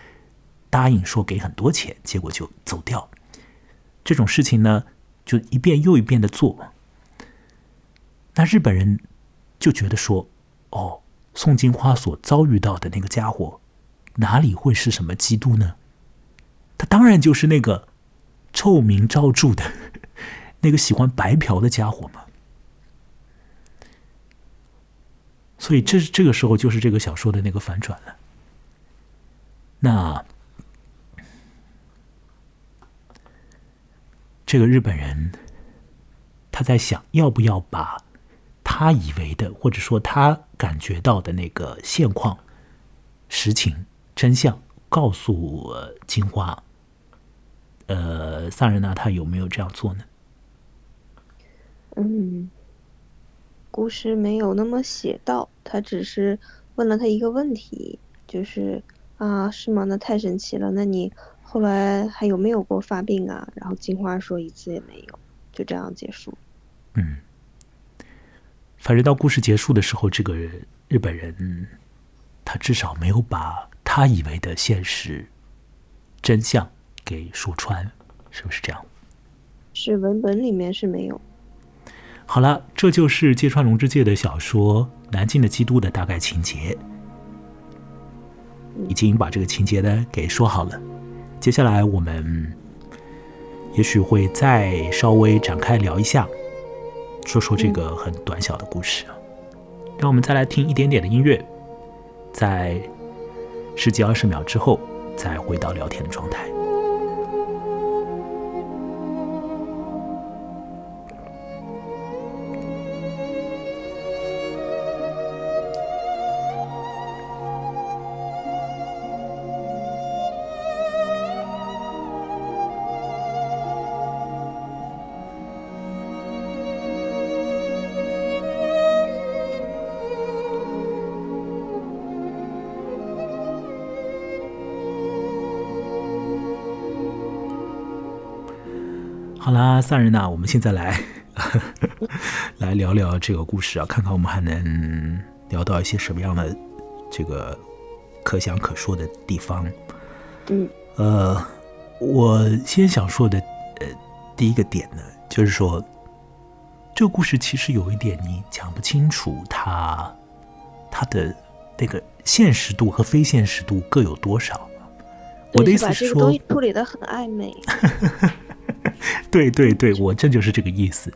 答应说给很多钱，结果就走掉。这种事情呢，就一遍又一遍的做。那日本人就觉得说：“哦，宋金花所遭遇到的那个家伙，哪里会是什么基督呢？他当然就是那个臭名昭著的 (laughs) 那个喜欢白嫖的家伙嘛。”所以，这这个时候就是这个小说的那个反转了。那。这个日本人，他在想要不要把他以为的，或者说他感觉到的那个现况、实情、真相告诉金花。呃，萨仁娜她有没有这样做呢？嗯，故事没有那么写到，他只是问了他一个问题，就是啊，是吗？那太神奇了，那你。后来还有没有过发病啊？然后金花说一次也没有，就这样结束。嗯，反正到故事结束的时候，这个日本人他至少没有把他以为的现实真相给说穿，是不是这样？是文本里面是没有。好了，这就是芥川龙之介的小说《南京的基督》的大概情节，已经把这个情节呢给说好了。接下来我们也许会再稍微展开聊一下，说说这个很短小的故事。让我们再来听一点点的音乐，在十几二十秒之后，再回到聊天的状态。萨人呐，我们现在来 (laughs) 来聊聊这个故事啊，看看我们还能聊到一些什么样的这个可想可说的地方。嗯，呃，我先想说的呃第一个点呢，就是说这个故事其实有一点你讲不清楚，它它的那个现实度和非现实度各有多少。我的意思是说，东西处理的很暧昧。(laughs) 对对对，我这就是这个意思。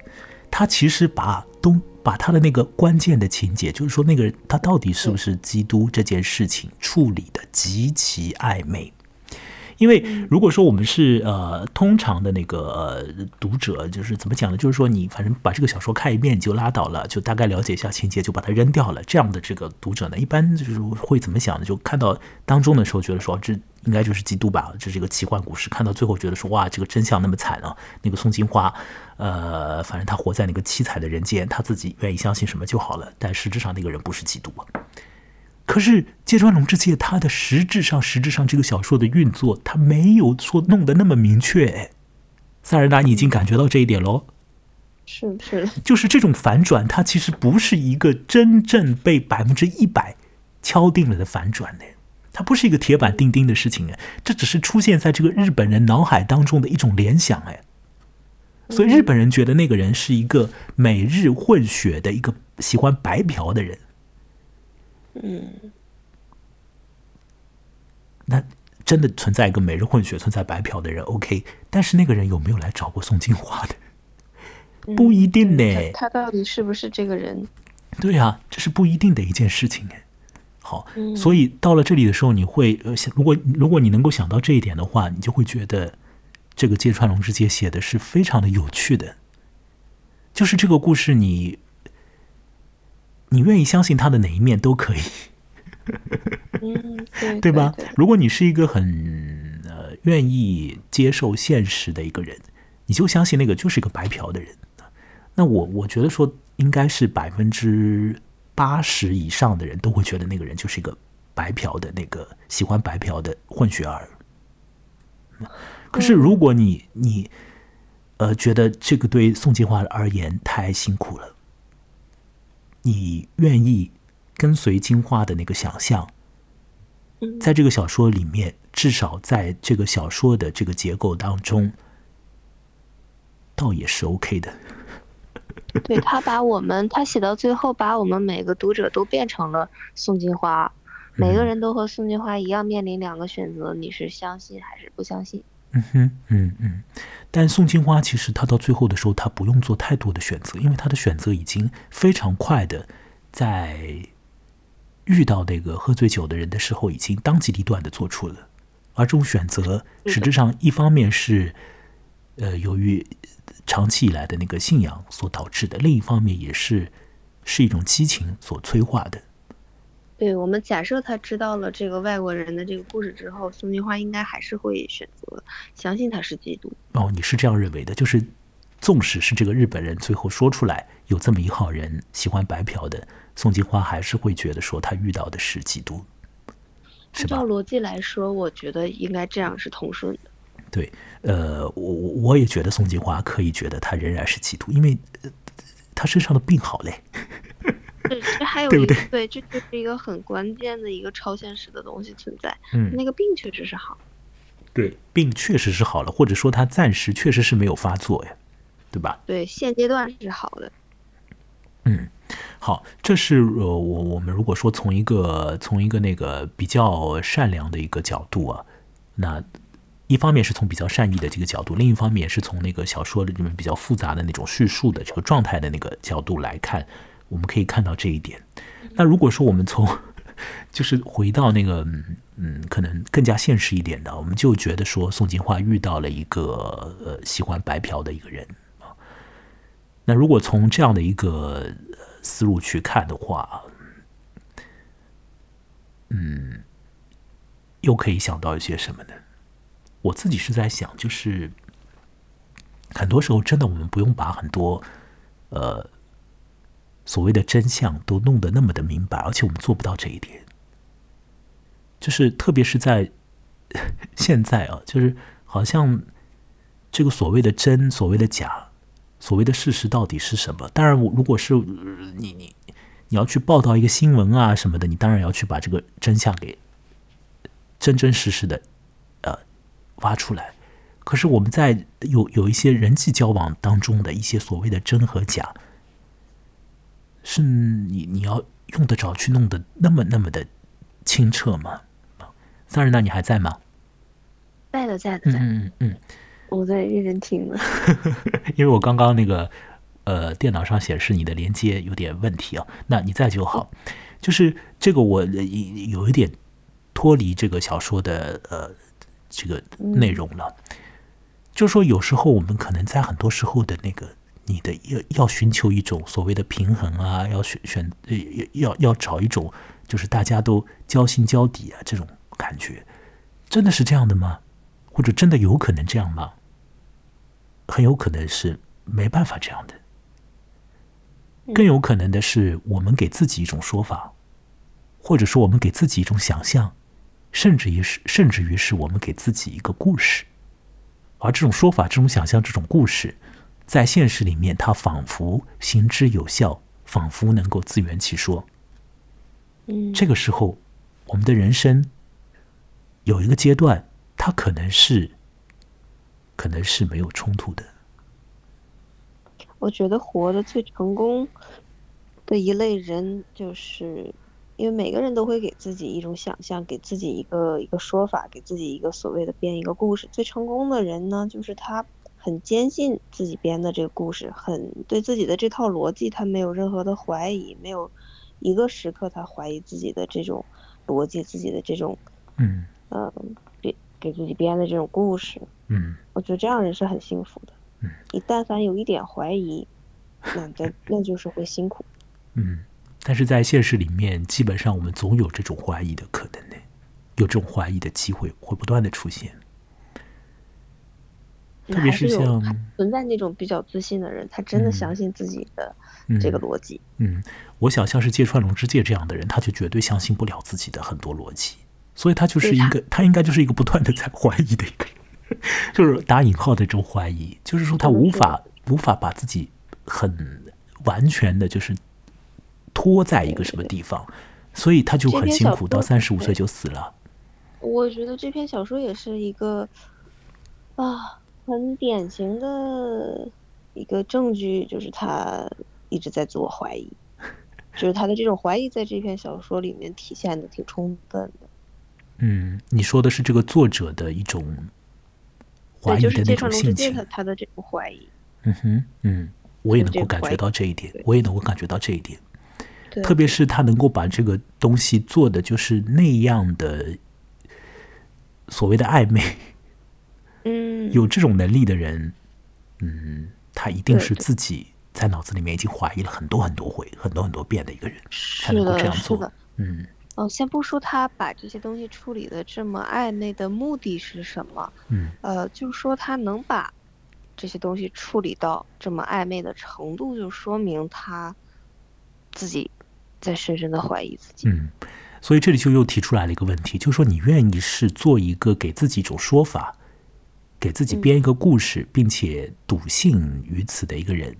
他其实把东把他的那个关键的情节，就是说那个人他到底是不是基督这件事情处理的极其暧昧。因为如果说我们是呃通常的那个读者，就是怎么讲呢？就是说你反正把这个小说看一遍就拉倒了，就大概了解一下情节就把它扔掉了。这样的这个读者呢，一般就是会怎么想呢？就看到当中的时候觉得说这应该就是基督吧，这是一个奇幻故事。看到最后觉得说哇，这个真相那么惨啊！那个宋金花，呃，反正他活在那个七彩的人间，他自己愿意相信什么就好了。但实质上那个人不是基督啊。可是芥川龙之介他的实质上，实质上这个小说的运作，他没有说弄得那么明确。塞尔达，你已经感觉到这一点喽？是是，就是这种反转，它其实不是一个真正被百分之一百敲定了的反转呢，它不是一个铁板钉钉的事情哎，这只是出现在这个日本人脑海当中的一种联想哎，所以日本人觉得那个人是一个美日混血的一个喜欢白嫖的人。嗯，那真的存在一个美日混血、存在白嫖的人，OK？但是那个人有没有来找过宋金华的？不一定呢。他到底是不是这个人？对呀，这是不一定的一件事情哎。好，嗯所以到了这里的时候，你会呃，想如果如果你能够想到这一点的话，你就会觉得这个芥川龙之介写的是非常的有趣的，就是这个故事你你愿意相信他的哪一面都可以。嗯，对 (laughs) 对吧？对如果你是一个很呃愿意接受现实的一个人，你就相信那个就是一个白嫖的人。那我我觉得说，应该是百分之八十以上的人都会觉得那个人就是一个白嫖的那个喜欢白嫖的混血儿。可是如果你你呃觉得这个对宋金华而言太辛苦了，你愿意跟随金花的那个想象，嗯在这个小说里面，至少在这个小说的这个结构当中，倒也是 OK 的。对他把我们，他写到最后，把我们每个读者都变成了宋金花，每个嗯人都和宋金花一样面临两个选择，你是相信还是不相信？嗯哼，嗯嗯。但宋金花其实她到最后的时候，她不用做太多的选择，因为她的选择已经非常快的在遇到那个喝醉酒的人的时候，已经当机立断的做出了。而这种选择，实质上一方面是呃由于长期以来的那个信仰所导致的，另一方面也是是一种激情所催化的。对我们假设他知道了这个外国人的这个故事之后，宋金花应该还是会选择相信他是基督。哦，你是这样认为的？就是，纵使是这个日本人最后说出来有这么一号人喜欢白嫖的，宋金花还是会觉得说他遇到的是基督，按照？逻辑来说，我觉得应该这样是通顺的。对，呃，我我我也觉得宋金花可以觉得他仍然是基督，因为、呃、他身上的病好嘞。对，这还有一个对这就是一个很关键的一个超现实的东西存在。嗯那个病确实是好，对，病确实是好了，或者说他暂时确实是没有发作呀，对吧？对，现阶段是好的。嗯，好，这是呃，我我们如果说从一个从一个那个比较善良的一个角度啊，那一方面是从比较善意的这个角度，另一方面也是从那个小说里面比较复杂的那种叙述的这个状态的那个角度来看，我们可以看到这一点。那如果说我们从就是回到那个嗯，可能更加现实一点的，我们就觉得说宋金花遇到了一个呃喜欢白嫖的一个人。那如果从这样的一个思路去看的话，嗯，又可以想到一些什么呢？我自己是在想，就是很多时候真的我们不用把很多呃所谓的真相都弄得那么的明白，而且我们做不到这一点。就是特别是在现在啊，(laughs) 就是好像这个所谓的真，所谓的假，所谓的事实到底是什么？当然，我如果是、你你你要去报道一个新闻啊什么的，你当然要去把这个真相给真真实实的呃挖出来。可是我们在有有一些人际交往当中的一些所谓的真和假，是你你要用得着去弄得那么那么的清澈吗？三人呢？你还在吗？在的，在的，在的。嗯嗯嗯。我在认真听呢。(laughs) 因为我刚刚那个呃电脑上显示你的连接有点问题啊，那你在就好。就是这个我呃有一点脱离这个小说的呃这个内容了，就是说有时候我们可能在很多时候的那个你的要要寻求一种所谓的平衡啊，(laughs) 要选选呃要要找一种就是大家都交心交底啊这种感觉，真的是这样的吗？或者真的有可能这样吗？很有可能是没办法这样的，更有可能的是我们给自己一种说法，或者说我们给自己一种想象，甚至于是甚至于是我们给自己一个故事，而这种说法、这种想象、这种故事，在现实里面，他仿佛行之有效，仿佛能够自圆其说。嗯，这个时候，我们的人生有一个阶段，它可能是可能是没有冲突的。我觉得活的最成功的一类人，就是因为每个人都会给自己一种想象，给自己一个一个说法，给自己一个所谓的编一个故事。最成功的人呢，就是他很坚信自己编的这个故事，很对自己的这套逻辑，他没有任何的怀疑，没有一个时刻他怀疑自己的这种逻辑，自己的这种嗯嗯编给自己编的这种故事。嗯我觉得这样人是很幸福的。嗯，你但凡有一点怀疑，那那那就是会辛苦。嗯，但是在现实里面，基本上我们总有这种怀疑的可能呢，有这种怀疑的机会会不断的出现。特别是像存在那种比较自信的人，他真的相信自己的这个逻辑。嗯，我想像是芥川龙之介这样的人，他就绝对相信不了自己的很多逻辑，所以他就是一个，他应该就是一个不断的在怀疑的一个人，(laughs) 就是打引号的这种怀疑，就是说他无法无法把自己很完全的，就是拖在一个什么地方，所以他就很辛苦，到三十五岁就死了。我觉得这篇小说也是一个啊，很典型的一个证据，就是他一直在自我怀疑，(laughs) 就是他的这种怀疑在这篇小说里面体现的挺充分的。嗯，你说的是这个作者的一种怀疑的那种性情。他他的这种怀疑，嗯哼，嗯，我也能够感觉到这一点，我也能够感觉到这一点。特别是他能够把这个东西做的就是那样的所谓的暧昧，嗯，有这种能力的人，嗯，他一定是自己在脑子里面已经怀疑了很多很多回、很多很多遍的一个人，才是能够这的，样做。嗯哦，先不说他把这些东西处理的这么暧昧的目的是什么，嗯呃，就是说他能把这些东西处理到这么暧昧的程度，就说明他自己在深深的怀疑自己。嗯，所以这里就又提出来了一个问题，就是说你愿意是做一个给自己一种说法，给自己编一个故事，并且笃信于此的一个人。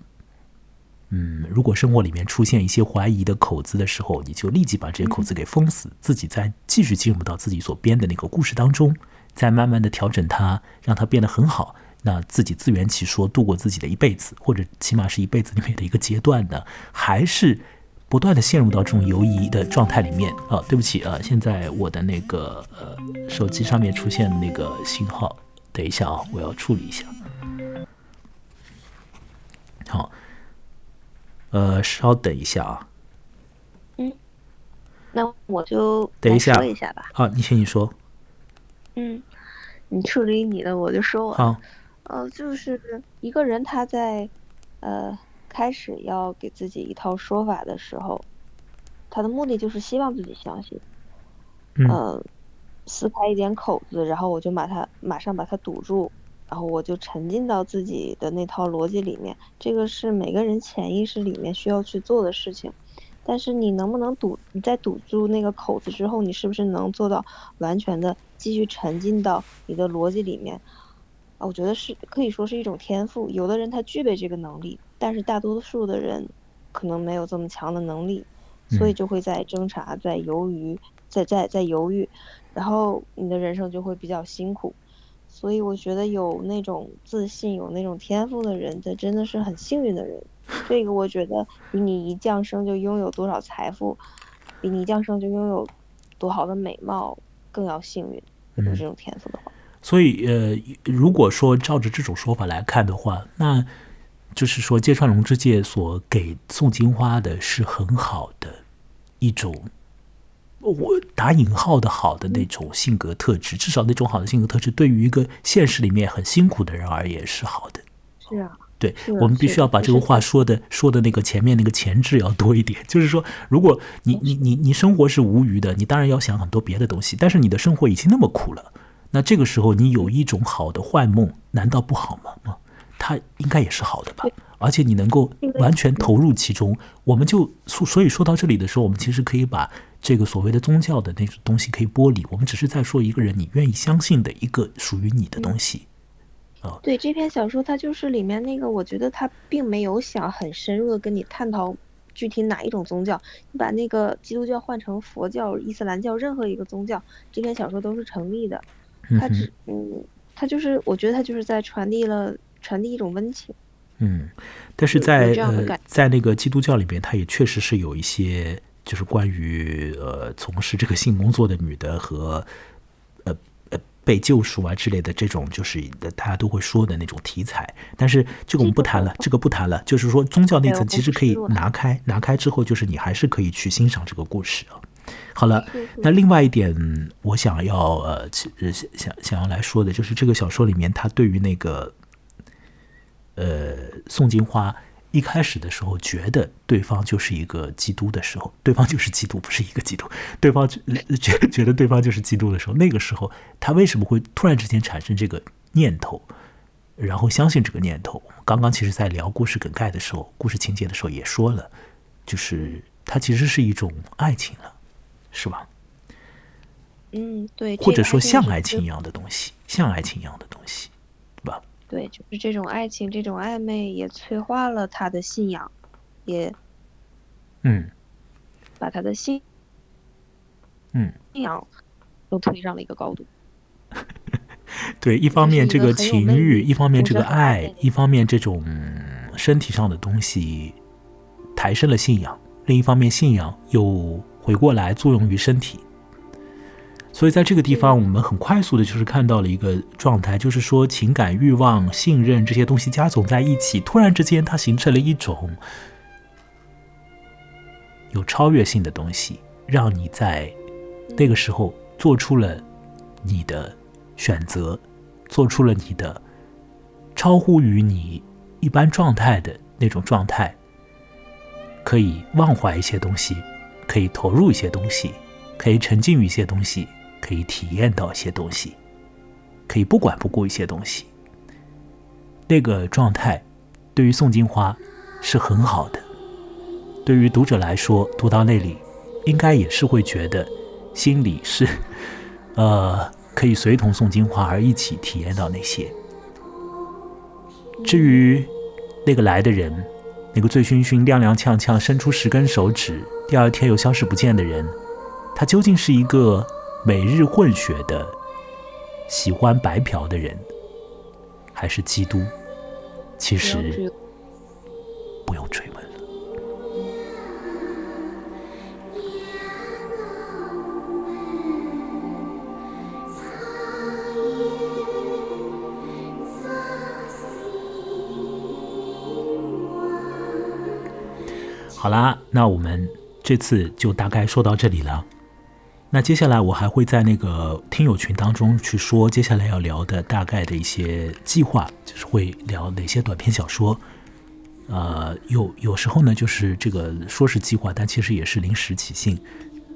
嗯，如果生活里面出现一些怀疑的口子的时候，你就立即把这些口子给封死，自己再继续进入到自己所编的那个故事当中，再慢慢的调整它，让它变得很好。那自己自圆其说，度过自己的一辈子，或者起码是一辈子里面的一个阶段呢，还是不断的陷入到这种犹疑的状态里面啊？对不起啊，现在我的那个呃手机上面出现那个信号，等一下啊，我要处理一下。好，呃，稍等一下啊，嗯那我就等一下说一下吧。啊，你先你说，嗯，你处理你的，我就说我的。好，呃，就是一个人他在呃开始要给自己一套说法的时候，他的目的就是希望自己相信，嗯呃，撕开一点口子，然后我就把它马上把它堵住，然后我就沉浸到自己的那套逻辑里面，这个是每个人潜意识里面需要去做的事情。但是你能不能堵？你在堵住那个口子之后，你是不是能做到完全的继续沉浸到你的逻辑里面？啊，我觉得是可以说是一种天赋。有的人他具备这个能力，但是大多数的人可能没有这么强的能力，所以嗯就会在挣扎、在犹豫、在在在犹豫，然后你的人生就会比较辛苦。所以我觉得有那种自信、有那种天赋的人，这真的是很幸运的人。这个我觉得比你一降生就拥有多少财富，比你一降生就拥有多好的美貌更要幸运。有嗯这种天赋的话，所以，呃，如果说照着这种说法来看的话，那就是说芥川龙之介所给宋金花的是很好的一种，我打引号的好的那种性格特质，至少那种好的性格特质，对于一个现实里面很辛苦的人而言是好的。是啊，对我们必须要把这个话说的说的那个前面那个前置要多一点，(laughs) 就是说，如果你你你你生活是无余的，你当然要想很多别的东西，但是你的生活已经那么苦了，那这个时候你有一种好的幻梦，难道不好吗？啊，它应该也是好的吧？而且你能够完全投入其中，我们就所所以说到这里的时候，我们其实可以把这个所谓的宗教的那种东西可以剥离，我们只是在说一个人你愿意相信的一个属于你的东西啊。对这篇小说，它就是里面那个，我觉得它并没有想很深入的跟你探讨具体哪一种宗教。你把那个基督教换成佛教、伊斯兰教，任何一个宗教，这篇小说都是成立的。它只嗯，它就是我觉得它就是在传递了传递一种温情。嗯，但是在呃，在那个基督教里面，它也确实是有一些，就是关于呃从事这个性工作的女的和呃呃被救赎啊之类的这种，就是大家都会说的那种题材。但是这个我们不谈了，这个不谈了。就是说宗教那层其实可以拿开，拿开之后，就是你还是可以去欣赏这个故事啊。好了，那另外一点，我想要呃，想想想要来说的，就是这个小说里面，它对于那个呃宋金花一开始的时候，觉得对方就是一个基督的时候，对方就是基督，不是一个基督，(laughs) 对方觉觉得对方就是基督的时候，那个时候他为什么会突然之间产生这个念头，然后相信这个念头？刚刚其实在聊故事梗概的时候，故事情节的时候也说了，就是它其实是一种爱情了。是吧？嗯，对，或者说像爱情一样的东西，像爱情一样的东西，对就是这种爱情，这种暧昧也催化了他的信仰，也，嗯，把他的信，嗯，(laughs) 信仰都推上了一个高度。(laughs) 对，一方面这个情欲，一方面这个爱，一方面这种身体上的东西抬升了信仰，另一方面信仰又。回过来作用于身体，所以在这个地方，我们很快速的就是看到了一个状态，就是说情感、欲望、信任这些东西加总在一起，突然之间它形成了一种有超越性的东西，让你在那个时候做出了你的选择，做出了你的超乎于你一般状态的那种状态，可以忘怀一些东西。可以投入一些东西，可以沉浸于一些东西，可以体验到一些东西，可以不管不顾一些东西。那个状态，对于宋金花是很好的。对于读者来说，读到那里，应该也是会觉得心里是，(laughs) 呃，可以随同宋金花而一起体验到那些。至于那个来的人。那个醉醺醺、踉踉跄跄、伸出十根手指，第二天又消失不见的人，他究竟是一个每日混血的、喜欢白嫖的人，还是基督？其实不用追问了。好啦，那我们这次就大概说到这里了。那接下来我还会在那个听友群当中去说接下来要聊的大概的一些计划，就是会聊哪些短篇小说。呃，有有时候呢，就是这个说是计划，但其实也是临时起兴。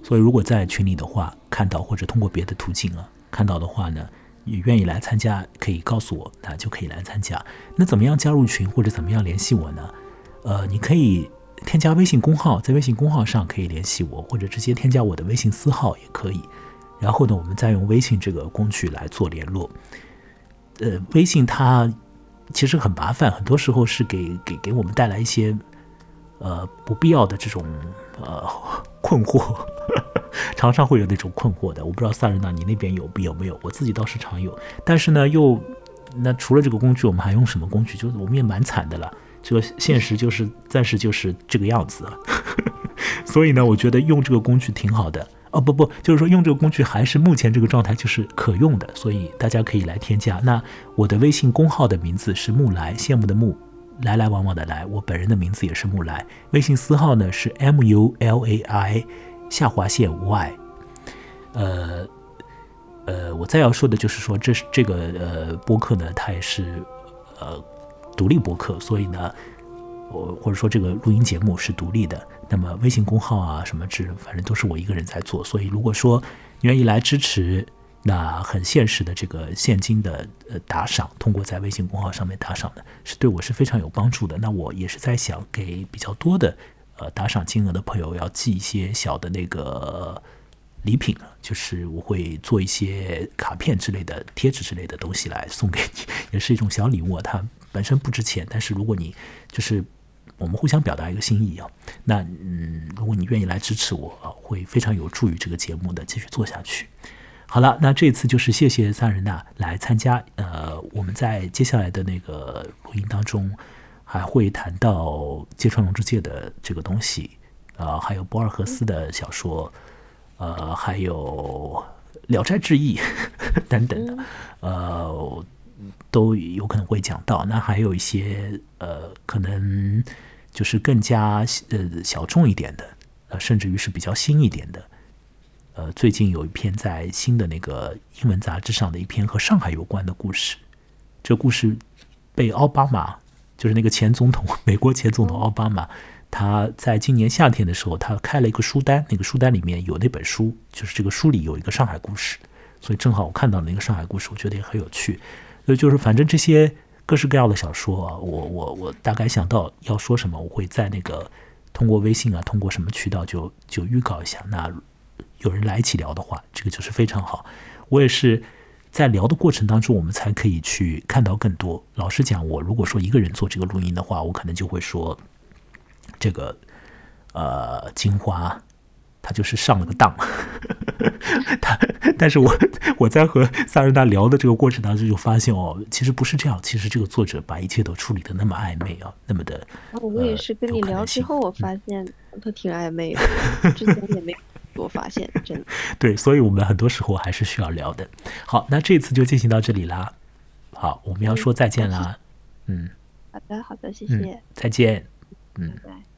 所以如果在群里的话看到，或者通过别的途径啊看到的话呢，你愿意来参加，可以告诉我，那就可以来参加。那怎么样加入群或者怎么样联系我呢？呃，你可以。添加微信公号，在微信公号上可以联系我，或者直接添加我的微信私号也可以。然后呢，我们再用微信这个工具来做联络。呃，微信它其实很麻烦，很多时候是给给给我们带来一些呃不必要的这种呃困惑，(laughs) 常常会有那种困惑的。我不知道萨日娜你那边有有没有？我自己倒是常有，但是呢，又那除了这个工具，我们还用什么工具？就是我们也蛮惨的了。这个现实就是暂时就是这个样子，(laughs) 所以呢，我觉得用这个工具挺好的哦。不不，就是说用这个工具还是目前这个状态就是可用的，所以大家可以来添加。那我的微信公号的名字是木来，羡慕的木，来来往往的来。我本人的名字也是木来，微信私号呢是 M U L A I 下划线 Y。呃呃，我再要说的就是说，这是这个呃播客呢，它也是呃。独立博客，所以呢，我或者说这个录音节目是独立的。那么微信公号啊，什么之，反正都是我一个人在做。所以如果说你愿意来支持，那很现实的这个现金的呃打赏，通过在微信公号上面打赏的，是对我是非常有帮助的。那我也是在想，给比较多的呃打赏金额的朋友，要寄一些小的那个礼品就是我会做一些卡片之类的、贴纸之类的东西来送给你，也是一种小礼物啊。它。本身不值钱，但是如果你就是我们互相表达一个心意啊，那嗯，如果你愿意来支持我啊，会非常有助于这个节目的继续做下去。好了，那这次就是谢谢萨仁娜来参加。呃，我们在接下来的那个录音当中还会谈到芥川龙之介的这个东西，呃，还有博尔赫斯的小说，呃，还有《聊斋志异》，(laughs) 等等的，呃，都有可能会讲到。那还有一些呃，可能就是更加呃小众一点的，呃，甚至于是比较新一点的。呃，最近有一篇在新的那个英文杂志上的一篇和上海有关的故事，这故事被奥巴马，就是那个前总统，美国前总统奥巴马。他在今年夏天的时候，他开了一个书单，那个书单里面有那本书，就是这个书里有一个上海故事，所以正好我看到了那个上海故事，我觉得也很有趣。所以就是反正这些各式各样的小说啊，我我我大概想到要说什么，我会在那个通过微信啊，通过什么渠道就就预告一下。那有人来一起聊的话，这个就是非常好。我也是在聊的过程当中，我们才可以去看到更多。老实讲，我如果说一个人做这个录音的话，我可能就会说。这个呃，金花，他就是上了个当。(laughs) 他，但是我我在和萨仁达聊的这个过程当中，就发现哦，其实不是这样。其实这个作者把一切都处理的那么暧昧啊，那么的。我也是跟你聊之后，我发现他挺暧昧的，之前也没我发现，真的。(laughs) 对，所以我们很多时候还是需要聊的。好，那这次就进行到这里啦。好，我们要说再见啦。嗯。好的，好的，谢谢。再见。嗯。拜。